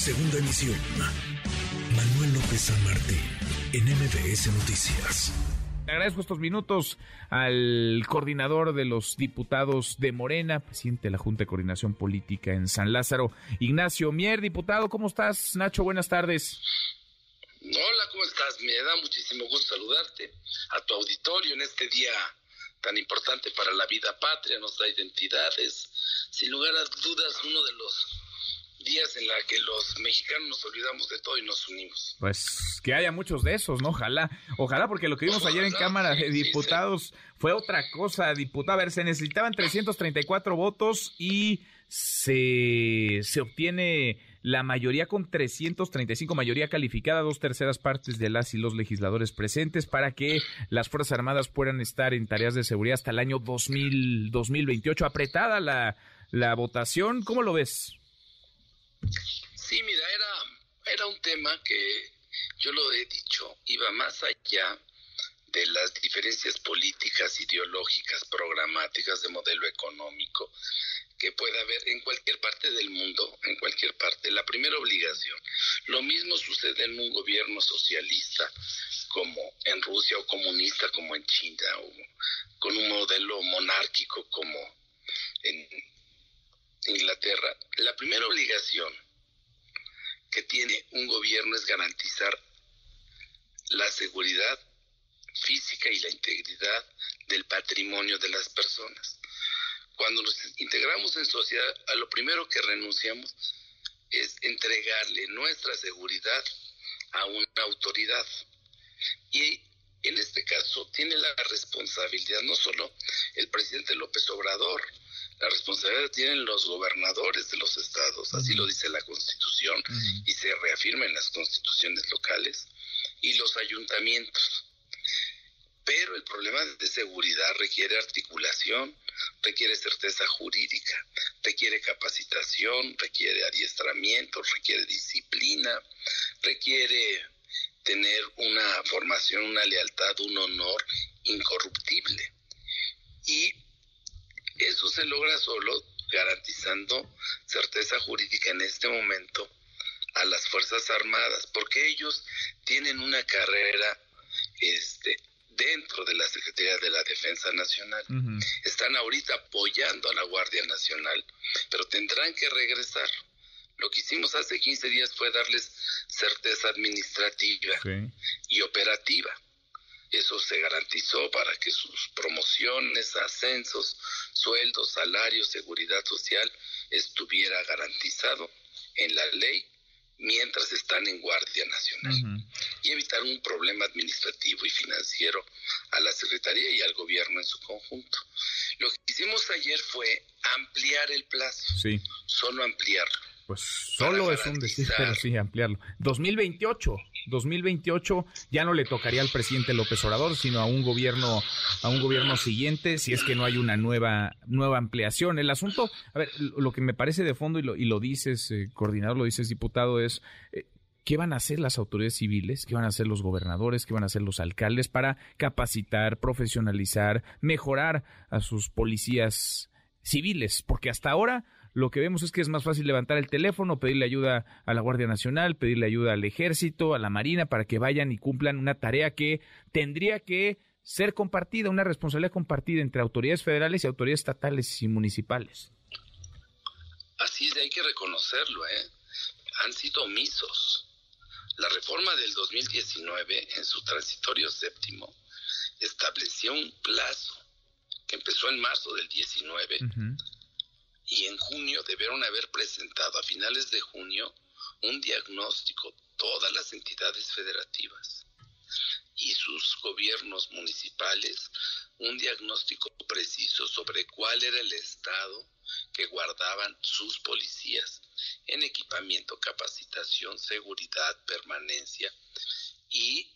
Segunda emisión. Manuel López San Martín, en MBS Noticias. Le agradezco estos minutos al coordinador de los diputados de Morena, presidente de la Junta de Coordinación Política en San Lázaro, Ignacio Mier. Diputado, ¿cómo estás? Nacho, buenas tardes. Hola, ¿cómo estás? Me da muchísimo gusto saludarte a tu auditorio en este día tan importante para la vida patria, nos da identidades. Sin lugar a dudas, uno de los días en la que los mexicanos nos olvidamos de todo y nos unimos. Pues que haya muchos de esos, ¿no? Ojalá, ojalá, porque lo que vimos ayer en Cámara de Diputados fue otra cosa, diputado. A ver, se necesitaban 334 votos y se, se obtiene la mayoría con 335, mayoría calificada, dos terceras partes de las y los legisladores presentes para que las Fuerzas Armadas puedan estar en tareas de seguridad hasta el año 2000, 2028. Apretada la, la votación, ¿cómo lo ves? Sí, mira, era, era un tema que yo lo he dicho, iba más allá de las diferencias políticas, ideológicas, programáticas, de modelo económico que pueda haber en cualquier parte del mundo, en cualquier parte. La primera obligación. Lo mismo sucede en un gobierno socialista como en Rusia o comunista como en China o con un modelo monárquico como en Inglaterra. La primera obligación que tiene un gobierno es garantizar la seguridad física y la integridad del patrimonio de las personas. Cuando nos integramos en sociedad, a lo primero que renunciamos es entregarle nuestra seguridad a una autoridad. Y en este caso tiene la responsabilidad no solo el presidente López Obrador, la responsabilidad tienen los gobernadores de los estados, así lo dice la Constitución y se reafirma en las constituciones locales, y los ayuntamientos. Pero el problema de seguridad requiere articulación, requiere certeza jurídica, requiere capacitación, requiere adiestramiento, requiere disciplina, requiere tener una formación, una lealtad, un honor incorruptible. Y eso se logra solo garantizando certeza jurídica en este momento a las Fuerzas Armadas, porque ellos tienen una carrera este, dentro de la Secretaría de la Defensa Nacional. Están ahorita apoyando a la Guardia Nacional, pero tendrán que regresar. Lo que hicimos hace 15 días fue darles certeza administrativa y operativa. Eso se garantizó para que sus promociones, ascensos, sueldos, salarios, seguridad social estuviera garantizado en la ley mientras están en Guardia Nacional y evitar un problema administrativo y financiero a la Secretaría y al gobierno en su conjunto. Lo que hicimos ayer fue ampliar el plazo, sí. solo ampliarlo pues solo es un decir, pero sí ampliarlo. 2028, 2028 ya no le tocaría al presidente López Obrador, sino a un gobierno, a un gobierno siguiente, si es que no hay una nueva, nueva ampliación. El asunto, a ver, lo que me parece de fondo y lo, y lo dices, eh, coordinador, lo dices, diputado, es eh, ¿Qué van a hacer las autoridades civiles? ¿Qué van a hacer los gobernadores? ¿Qué van a hacer los alcaldes para capacitar, profesionalizar, mejorar a sus policías civiles? Porque hasta ahora lo que vemos es que es más fácil levantar el teléfono, pedirle ayuda a la Guardia Nacional, pedirle ayuda al Ejército, a la Marina, para que vayan y cumplan una tarea que tendría que ser compartida, una responsabilidad compartida entre autoridades federales y autoridades estatales y municipales. Así es, hay que reconocerlo, ¿eh? Han sido omisos. La reforma del 2019, en su transitorio séptimo, estableció un plazo que empezó en marzo del 19 y en junio debieron haber presentado a finales de junio un diagnóstico todas las entidades federativas y sus gobiernos municipales un diagnóstico preciso sobre cuál era el estado que guardaban sus policías en equipamiento, capacitación, seguridad, permanencia y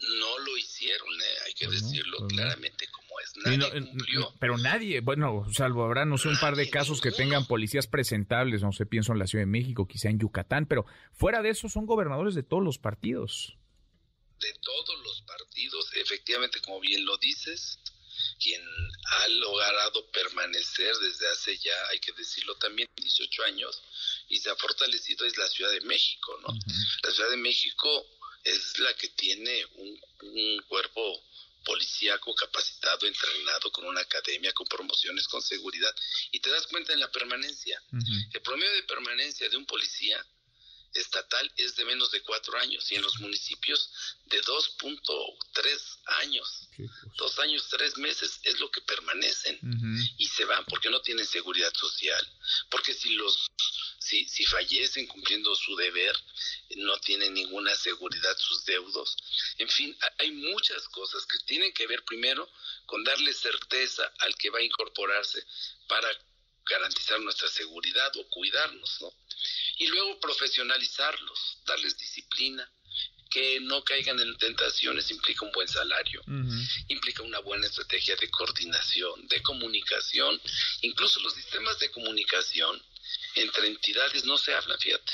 no lo hicieron, ¿eh? hay que pues decirlo pues claramente como es. Nadie pero nadie, bueno, salvo habrá, no sé, un par de casos que tengan policías presentables, no sé, pienso en la Ciudad de México, quizá en Yucatán, pero fuera de eso son gobernadores de todos los partidos. De todos los partidos, efectivamente, como bien lo dices, quien ha logrado permanecer desde hace ya, hay que decirlo también, 18 años, y se ha fortalecido es la Ciudad de México, ¿no? La Ciudad de México es la que tiene un, un cuerpo policíaco capacitado, entrenado, con una academia, con promociones, con seguridad, y te das cuenta en la permanencia. El promedio de permanencia de un policía estatal es de menos de cuatro años y en los municipios de 2.3 años. Dos años, tres meses es lo que permanecen y se van porque no tienen seguridad social. Porque si los si, si fallecen cumpliendo su deber, no tienen ninguna seguridad sus deudos. En fin, hay muchas cosas que tienen que ver primero con darle certeza al que va a incorporarse para garantizar nuestra seguridad o cuidarnos, ¿no? y luego profesionalizarlos, darles disciplina, que no caigan en tentaciones implica un buen salario, implica una buena estrategia de coordinación, de comunicación, incluso los sistemas de comunicación entre entidades no se hablan, fíjate,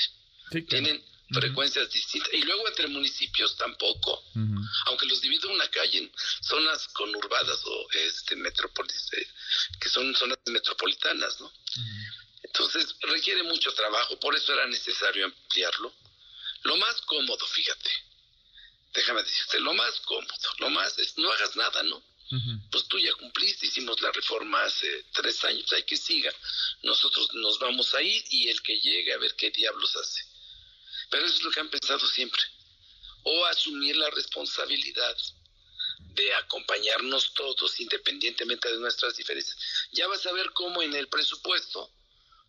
tienen frecuencias distintas. Y luego entre municipios tampoco, aunque los divide una calle en zonas conurbadas o este metrópolis, eh, que son zonas metropolitanas, ¿no? Entonces requiere mucho trabajo, por eso era necesario ampliarlo. Lo más cómodo, fíjate, déjame decirte, lo más cómodo, lo más es no hagas nada, ¿no? Pues tú ya cumpliste, hicimos la reforma hace tres años, hay que siga. Nosotros nos vamos a ir y el que llegue a ver qué diablos hace. Pero eso es lo que han pensado siempre. O asumir la responsabilidad de acompañarnos todos independientemente de nuestras diferencias. Ya vas a ver cómo en el presupuesto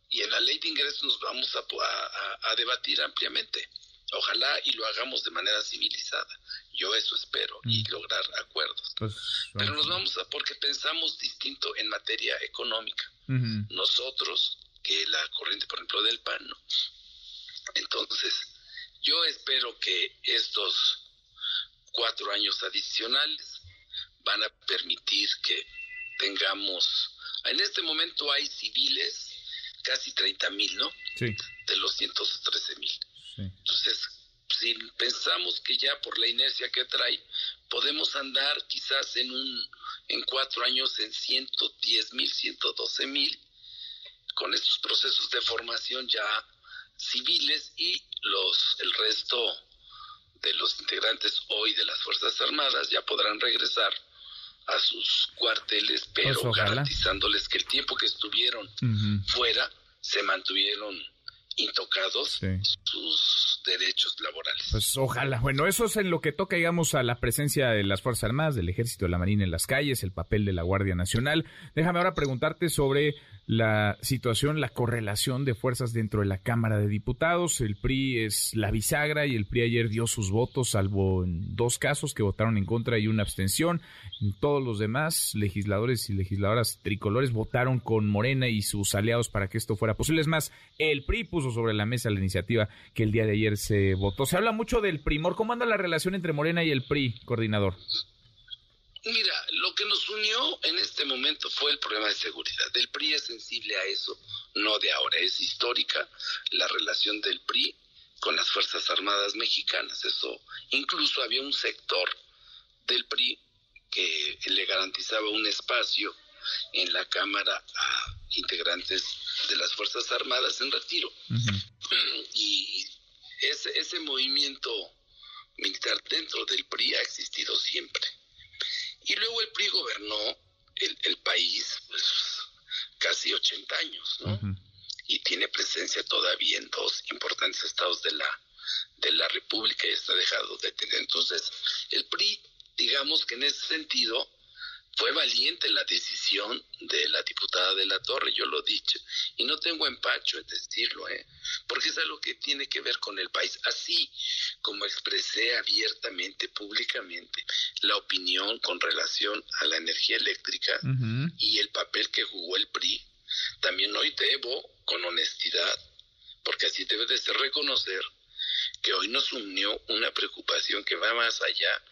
y en la ley de ingresos nos vamos a, debatir ampliamente. Ojalá y lo hagamos de manera civilizada. Yo eso espero y mm. lograr acuerdos. Pues, Pero nos vamos a, porque pensamos distinto en materia económica. Nosotros, que la corriente, por ejemplo, del PAN, ¿no? Entonces, yo espero que estos cuatro años adicionales van a permitir que tengamos, en este momento hay civiles casi 30 mil, ¿no? Sí. De los 113 mil. Entonces, si pensamos que ya por la inercia que trae, podemos andar quizás en un en cuatro años en 110 mil, 112 mil, con estos procesos de formación ya civiles y los el resto de los integrantes hoy de las Fuerzas Armadas ya podrán regresar a sus cuarteles, pero pues garantizándoles que el tiempo que estuvieron fuera se mantuvieron intocados sus derechos laborales. Pues ojalá. Bueno, eso es en lo que toca, digamos, a la presencia de las Fuerzas Armadas, del Ejército, de la Marina en las calles, el papel de la Guardia Nacional. Déjame ahora preguntarte sobre la situación, la correlación de fuerzas dentro de la Cámara de Diputados. El PRI es la bisagra y el PRI ayer dio sus votos, salvo en dos casos que votaron en contra y una abstención. En todos los demás, legisladores y legisladoras tricolores votaron con Morena y sus aliados para que esto fuera posible. Es más, el PRI puso sobre la mesa la iniciativa que el día de ayer se votó. Se habla mucho del primor. ¿Cómo anda la relación entre Morena y el PRI, coordinador? Mira, lo que nos unió en este momento fue el problema de seguridad. El PRI es sensible a eso, no de ahora, es histórica la relación del PRI con las Fuerzas Armadas mexicanas. Eso, incluso había un sector del PRI que le garantizaba un espacio en la Cámara a integrantes de las Fuerzas Armadas en retiro. Y ese, ese movimiento militar dentro del PRI ha existido siempre. Y luego el PRI gobernó el, país pues, casi 80 años, ¿no? Y tiene presencia todavía en dos importantes estados de la, de la República y está dejado de tener. Entonces, el PRI, digamos que en ese sentido, fue valiente la decisión de la diputada de la Torre, yo lo he dicho, y no tengo empacho en decirlo, ¿eh? porque es algo que tiene que ver con el país. Así como expresé abiertamente, públicamente, la opinión con relación a la energía eléctrica y el papel que jugó el PRI, también hoy debo, con honestidad, porque así debe de ser reconocer que hoy nos unió una preocupación que va más allá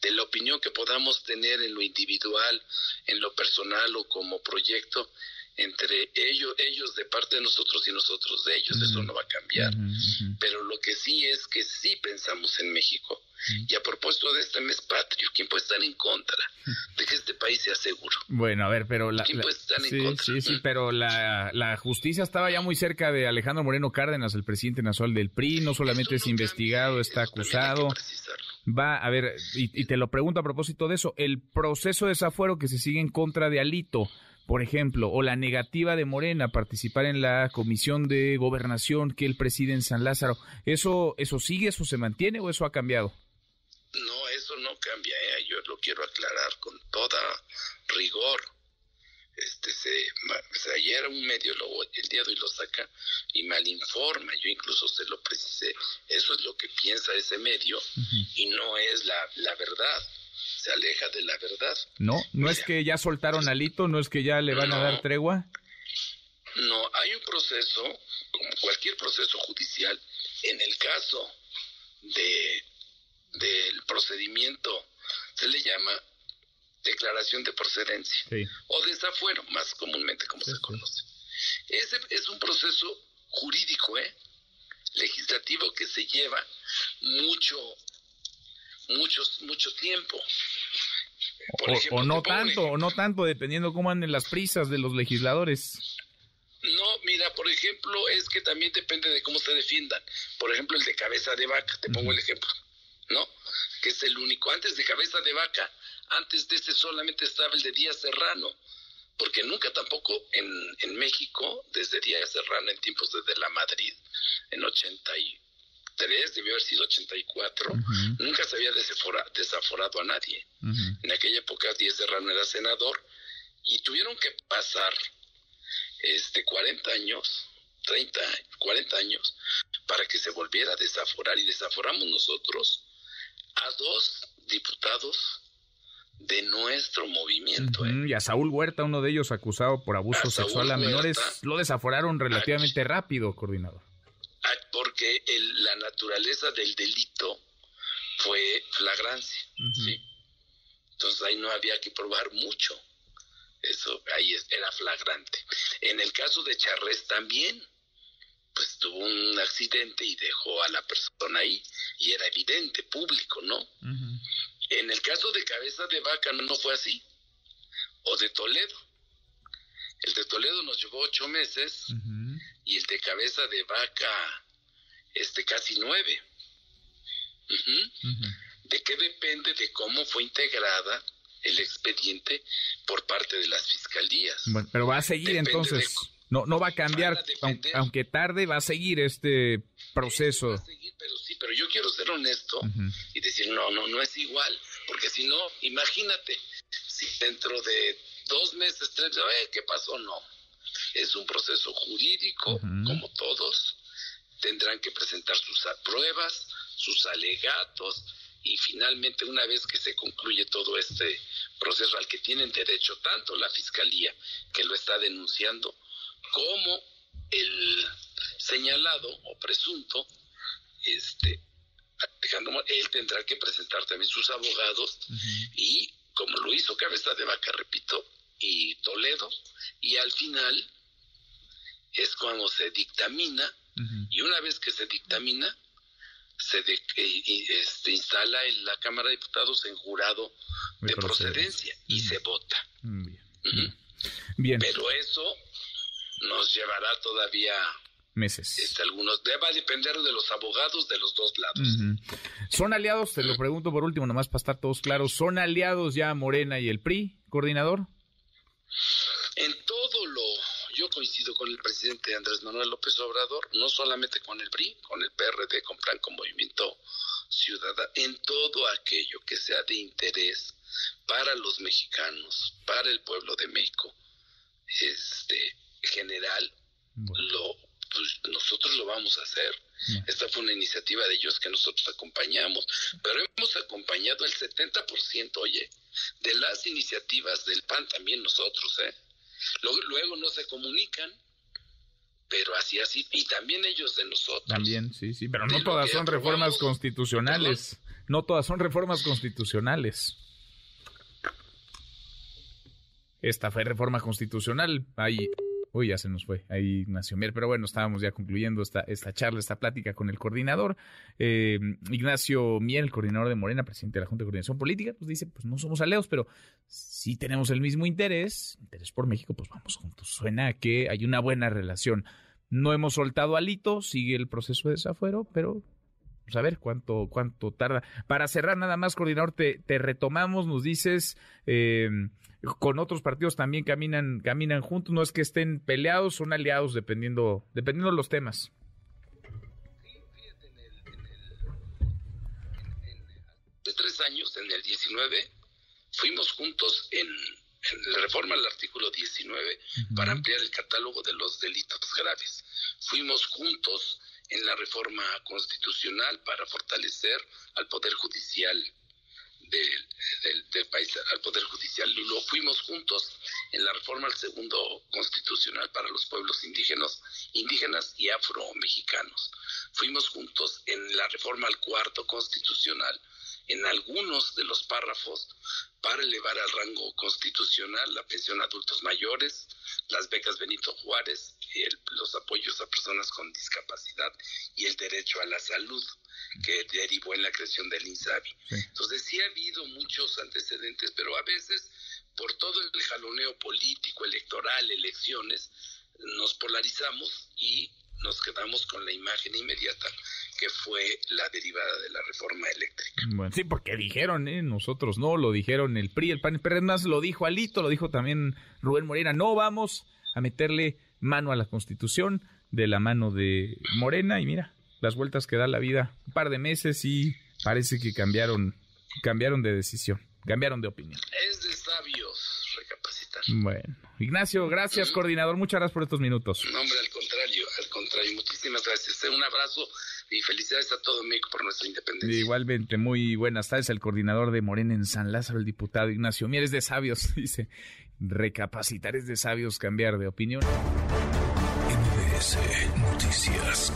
de la opinión que podamos tener en lo individual, en lo personal o como proyecto, entre ellos, ellos de parte de nosotros y nosotros de ellos, eso no va a cambiar. Pero lo que sí es que sí pensamos en México. Y a propósito de este mes patrio, ¿quién puede estar en contra de que este país sea seguro? Bueno, a ver, pero la... ¿Quién puede estar en contra? Sí, sí, pero la, la, justicia estaba ya muy cerca de Alejandro Moreno Cárdenas, el presidente nacional del PRI, no solamente es investigado, está acusado. Va, a ver, y, y te lo pregunto a propósito de eso, el proceso de desafuero que se sigue en contra de Alito, por ejemplo, o la negativa de Morena a participar en la comisión de gobernación que él preside en San Lázaro, ¿eso, eso sigue, eso se mantiene o eso ha cambiado? No, eso no cambia, ¿eh? yo lo quiero aclarar con toda rigor. Este, se, ayer un medio lo, el día de hoy lo saca y malinforma, yo incluso se lo precisé, eso es lo que piensa ese medio y no es la, la verdad. Se aleja de la verdad. No, no es que ya soltaron alito, no es que ya le van a dar tregua. No, hay un proceso, como cualquier proceso judicial, en el caso de del procedimiento se le llama declaración de procedencia o desafuero, más comúnmente como se conoce. Ese es un proceso jurídico, ¿eh? legislativo que se lleva mucho muchos, mucho tiempo. o, no tanto, o no tanto, dependiendo cómo anden las prisas de los legisladores. No, mira, por ejemplo, es que también depende de cómo se defiendan. Por ejemplo, el de cabeza de vaca, te pongo el ejemplo, ¿no? Que es el único. Antes de cabeza de vaca, antes de ese solamente estaba el de Díaz Serrano, porque nunca tampoco en, en México, desde Díaz Serrano en tiempos de, de la Madrid, en 80 y debió haber sido 84, nunca se había desaforado a nadie. En aquella época Díaz Serrano era senador y tuvieron que pasar este 40 años, 30, 40 años para que se volviera a desaforar y desaforamos nosotros a dos diputados de nuestro movimiento. ¿eh? Y a Saúl Huerta, uno de ellos acusado por abuso sexual a menores, lo desaforaron relativamente rápido, coordinador porque la naturaleza del delito fue flagrancia, ¿sí? Entonces ahí no había que probar mucho. Eso ahí era flagrante. En el caso de Charres también, pues tuvo un accidente y dejó a la persona ahí y era evidente, público, ¿no? En el caso de Cabeza de Vaca no fue así. O de Toledo. El de Toledo nos llevó ocho meses y el de cabeza de vaca, este casi nueve. ¿De qué depende de cómo fue integrada el expediente por parte de las fiscalías? Bueno, pero va a seguir entonces. No, no va a cambiar, aunque, tarde va a seguir este proceso. pero sí, pero yo quiero ser honesto y decir, no, no, no es igual, porque si no, imagínate, si dentro de dos meses, tres, ¿qué pasó? No es un proceso jurídico, como todos, tendrán que presentar sus pruebas, sus alegatos, y finalmente una vez que se concluye todo este proceso al que tienen derecho tanto la fiscalía que lo está denunciando como el señalado o presunto este él tendrá que presentar también sus abogados y como lo hizo Cabeza de Vaca repito y Toledo y al final es cuando se dictamina y una vez que se dictamina se este, instala en la Cámara de Diputados en jurado de, procedencia, y se vota. Bien. Pero eso nos llevará todavía meses. Este, algunos va a depender de los abogados de los dos lados. ¿Son aliados? Te lo pregunto por último, nomás para estar todos claros. ¿Son aliados ya Morena y el PRI, coordinador? En todo lo yo coincido con el presidente Andrés Manuel López Obrador, no solamente con el PRI, con el PRD, con Plan, con Movimiento Ciudadano, en todo aquello que sea de interés para los mexicanos, para el pueblo de México, este general, lo, pues, nosotros lo vamos a hacer. Esta fue una iniciativa de ellos que nosotros acompañamos, pero hemos acompañado el 70%, oye, de las iniciativas del PAN también nosotros, ¿eh? Luego, no se comunican, pero así, así, y también ellos de nosotros. También, sí, sí, pero no todas son reformas constitucionales. No todas son reformas constitucionales. Esta fue reforma constitucional. Hay Uy, ya se nos fue ahí Ignacio Mier, pero bueno, estábamos ya concluyendo esta, esta charla, esta plática con el coordinador. Eh, Ignacio Mier, el coordinador de Morena, presidente de la Junta de Coordinación Política, pues dice, pues no somos aleos, pero si tenemos el mismo interés, interés por México, pues vamos juntos. Suena que hay una buena relación. No hemos soltado alito, sigue el proceso de desafuero, pero pues a ver cuánto, cuánto tarda. Para cerrar nada más, coordinador, te, te retomamos, nos dices, eh, con otros partidos también caminan, caminan juntos, no es que estén peleados, son aliados dependiendo, dependiendo de los temas. de tres años, en el 19, fuimos juntos en, la reforma al artículo 19 para ampliar el catálogo de los delitos graves. Fuimos juntos en la reforma constitucional para fortalecer al Poder Judicial del, país, al Poder Judicial. Lo fuimos juntos en la reforma al segundo constitucional para los pueblos indígenas, indígenas y afro-mexicanos. Fuimos juntos en la reforma al cuarto constitucional en algunos de los párrafos para elevar al rango constitucional la pensión a adultos mayores, las becas Benito Juárez, los apoyos a personas con discapacidad y el derecho a la salud que derivó en la creación del INSABI. Entonces sí ha habido muchos antecedentes, pero a veces por todo el jaloneo político, electoral, elecciones, nos polarizamos y nos quedamos con la imagen inmediata que fue la derivada de la reforma eléctrica. Bueno, sí, porque dijeron, ¿eh? nosotros no, lo dijeron el PRI, el PAN, pero más lo dijo Alito, lo dijo también Rubén Morena, no vamos a meterle mano a la Constitución de la mano de Morena y mira, las vueltas que da la vida, un par de meses y parece que cambiaron, cambiaron de decisión, cambiaron de opinión. Es de sabios recapacitar. Bueno, Ignacio, gracias, coordinador, muchas gracias por estos minutos. No, hombre, al contrario, al contrario, muchísimas gracias. Un abrazo y felicidades a todo México por nuestra independencia. Igualmente, muy buenas tardes, el coordinador de Morena en San Lázaro, el diputado Ignacio Mieres de sabios, dice, recapacitar es de sabios cambiar de opinión. MBS Noticias.